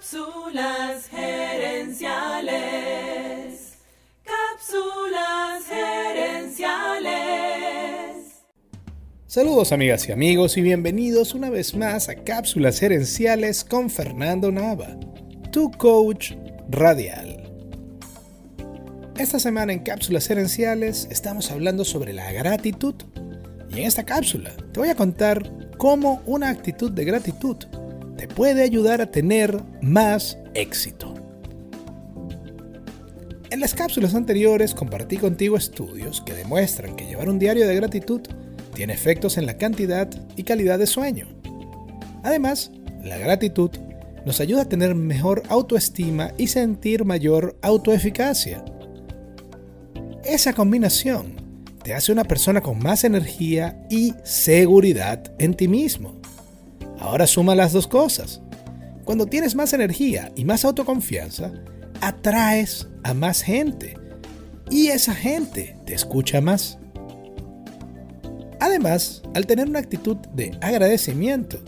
Cápsulas gerenciales. Cápsulas gerenciales. Saludos amigas y amigos y bienvenidos una vez más a Cápsulas gerenciales con Fernando Nava, tu coach radial. Esta semana en Cápsulas gerenciales estamos hablando sobre la gratitud. Y en esta cápsula te voy a contar cómo una actitud de gratitud te puede ayudar a tener más éxito. En las cápsulas anteriores compartí contigo estudios que demuestran que llevar un diario de gratitud tiene efectos en la cantidad y calidad de sueño. Además, la gratitud nos ayuda a tener mejor autoestima y sentir mayor autoeficacia. Esa combinación te hace una persona con más energía y seguridad en ti mismo. Ahora suma las dos cosas. Cuando tienes más energía y más autoconfianza, atraes a más gente y esa gente te escucha más. Además, al tener una actitud de agradecimiento,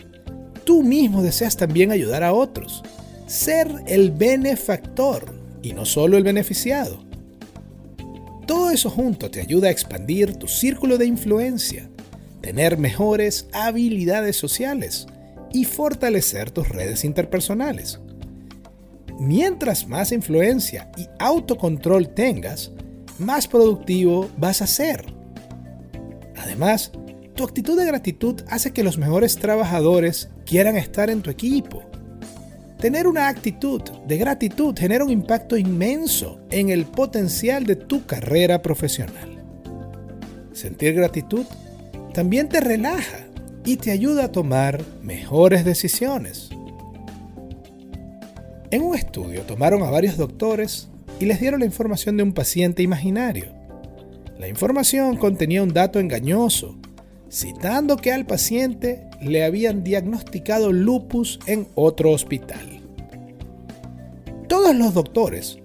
tú mismo deseas también ayudar a otros, ser el benefactor y no solo el beneficiado. Todo eso junto te ayuda a expandir tu círculo de influencia, tener mejores habilidades sociales y fortalecer tus redes interpersonales. Mientras más influencia y autocontrol tengas, más productivo vas a ser. Además, tu actitud de gratitud hace que los mejores trabajadores quieran estar en tu equipo. Tener una actitud de gratitud genera un impacto inmenso en el potencial de tu carrera profesional. Sentir gratitud también te relaja y te ayuda a tomar mejores decisiones. En un estudio tomaron a varios doctores y les dieron la información de un paciente imaginario. La información contenía un dato engañoso, citando que al paciente le habían diagnosticado lupus en otro hospital. Todos los doctores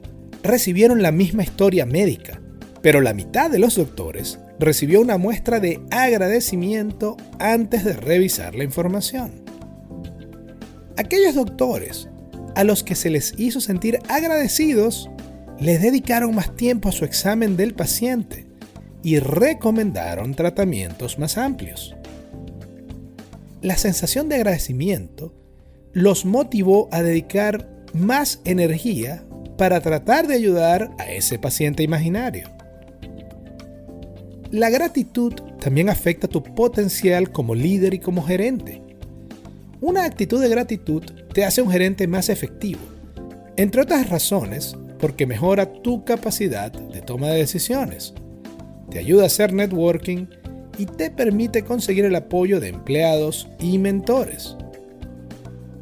recibieron la misma historia médica, pero la mitad de los doctores recibió una muestra de agradecimiento antes de revisar la información. Aquellos doctores a los que se les hizo sentir agradecidos les dedicaron más tiempo a su examen del paciente y recomendaron tratamientos más amplios. La sensación de agradecimiento los motivó a dedicar más energía para tratar de ayudar a ese paciente imaginario. La gratitud también afecta tu potencial como líder y como gerente. Una actitud de gratitud te hace un gerente más efectivo, entre otras razones porque mejora tu capacidad de toma de decisiones, te ayuda a hacer networking y te permite conseguir el apoyo de empleados y mentores.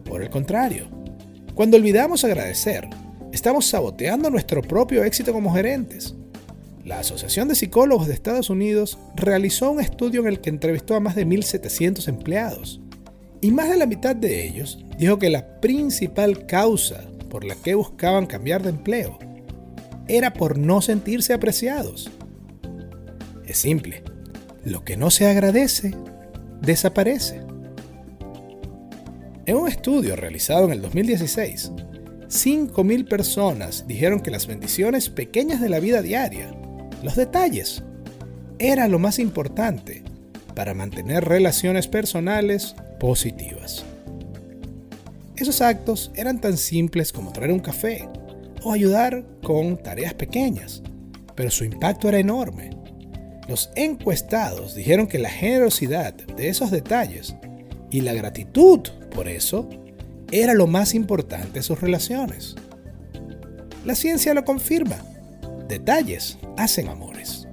Por el contrario, cuando olvidamos agradecer, estamos saboteando nuestro propio éxito como gerentes la Asociación de Psicólogos de Estados Unidos realizó un estudio en el que entrevistó a más de 1.700 empleados y más de la mitad de ellos dijo que la principal causa por la que buscaban cambiar de empleo era por no sentirse apreciados. Es simple, lo que no se agradece desaparece. En un estudio realizado en el 2016, 5.000 personas dijeron que las bendiciones pequeñas de la vida diaria los detalles. Era lo más importante para mantener relaciones personales positivas. Esos actos eran tan simples como traer un café o ayudar con tareas pequeñas, pero su impacto era enorme. Los encuestados dijeron que la generosidad de esos detalles y la gratitud por eso era lo más importante de sus relaciones. La ciencia lo confirma. Detalles hacen amores.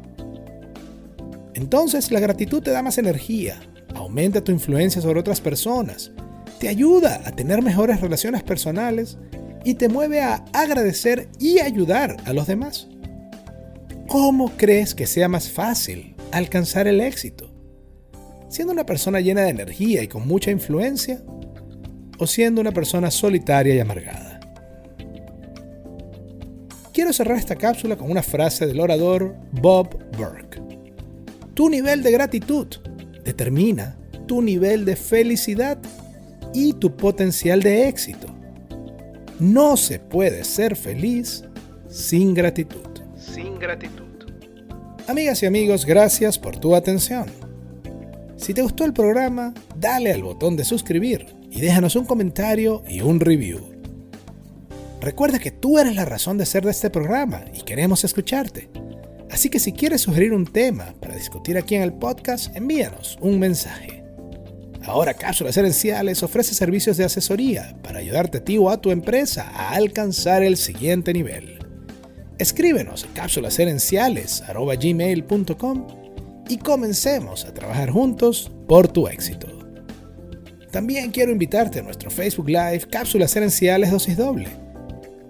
Entonces la gratitud te da más energía, aumenta tu influencia sobre otras personas, te ayuda a tener mejores relaciones personales y te mueve a agradecer y ayudar a los demás. ¿Cómo crees que sea más fácil alcanzar el éxito? ¿Siendo una persona llena de energía y con mucha influencia? ¿O siendo una persona solitaria y amargada? Quiero cerrar esta cápsula con una frase del orador Bob Burke. Tu nivel de gratitud determina tu nivel de felicidad y tu potencial de éxito. no se puede ser feliz sin gratitud. Sin gratitud. Amigas y amigos, gracias por tu atención. Si te gustó el programa, dale al botón de suscribir y déjanos un comentario y un review. Recuerda que tú eres la razón de ser de este programa y queremos escucharte. Así que si quieres sugerir un tema para discutir aquí en el podcast, envíanos un mensaje. Ahora Cápsulas Herenciales ofrece servicios de asesoría para ayudarte a ti o a tu empresa a alcanzar el siguiente nivel. Escríbenos a cápsulasherenciales.com y comencemos a trabajar juntos por tu éxito. También quiero invitarte a nuestro Facebook Live Cápsulas Herenciales Dosis Doble.